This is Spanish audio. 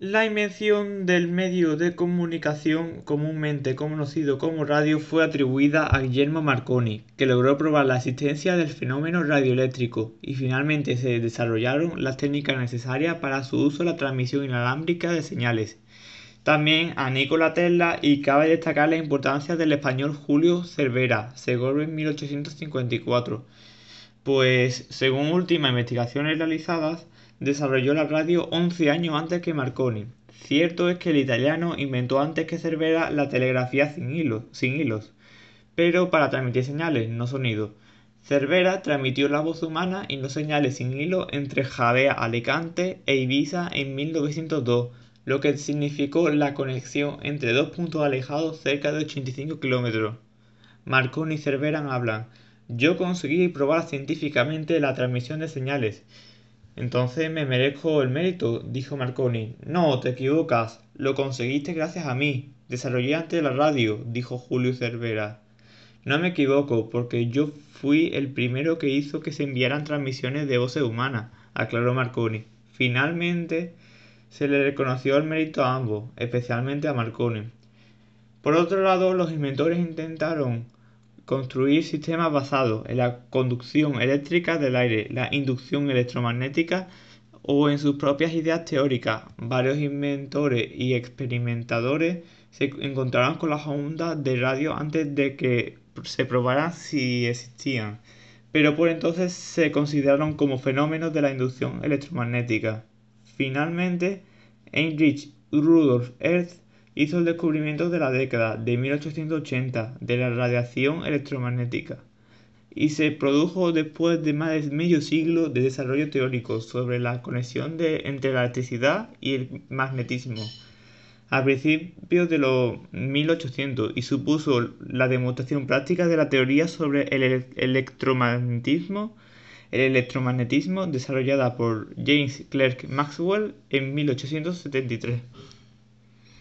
La invención del medio de comunicación comúnmente conocido como radio fue atribuida a Guillermo Marconi, que logró probar la existencia del fenómeno radioeléctrico y finalmente se desarrollaron las técnicas necesarias para su uso en la transmisión inalámbrica de señales. También a Nikola Tesla y cabe destacar la importancia del español Julio Cervera, Segovia en 1854, pues según últimas investigaciones realizadas, desarrolló la radio 11 años antes que Marconi. Cierto es que el italiano inventó antes que Cervera la telegrafía sin, hilos, sin hilos, pero para transmitir señales, no sonido. Cervera transmitió la voz humana y no señales sin hilo entre Javea, Alicante e Ibiza en 1902, lo que significó la conexión entre dos puntos alejados cerca de 85 kilómetros. Marconi y Cervera hablan. Yo conseguí probar científicamente la transmisión de señales entonces me merezco el mérito, dijo Marconi. No, te equivocas. Lo conseguiste gracias a mí. Desarrollé antes la radio, dijo Julio Cervera. No me equivoco, porque yo fui el primero que hizo que se enviaran transmisiones de voces humanas, aclaró Marconi. Finalmente se le reconoció el mérito a ambos, especialmente a Marconi. Por otro lado, los inventores intentaron construir sistemas basados en la conducción eléctrica del aire, la inducción electromagnética o en sus propias ideas teóricas. Varios inventores y experimentadores se encontraron con las ondas de radio antes de que se probaran si existían, pero por entonces se consideraron como fenómenos de la inducción electromagnética. Finalmente, Heinrich Rudolf Hertz hizo el descubrimiento de la década de 1880 de la radiación electromagnética y se produjo después de más de medio siglo de desarrollo teórico sobre la conexión de, entre la electricidad y el magnetismo a principios de los 1800 y supuso la demostración práctica de la teoría sobre el electromagnetismo, el electromagnetismo desarrollada por James Clerk Maxwell en 1873.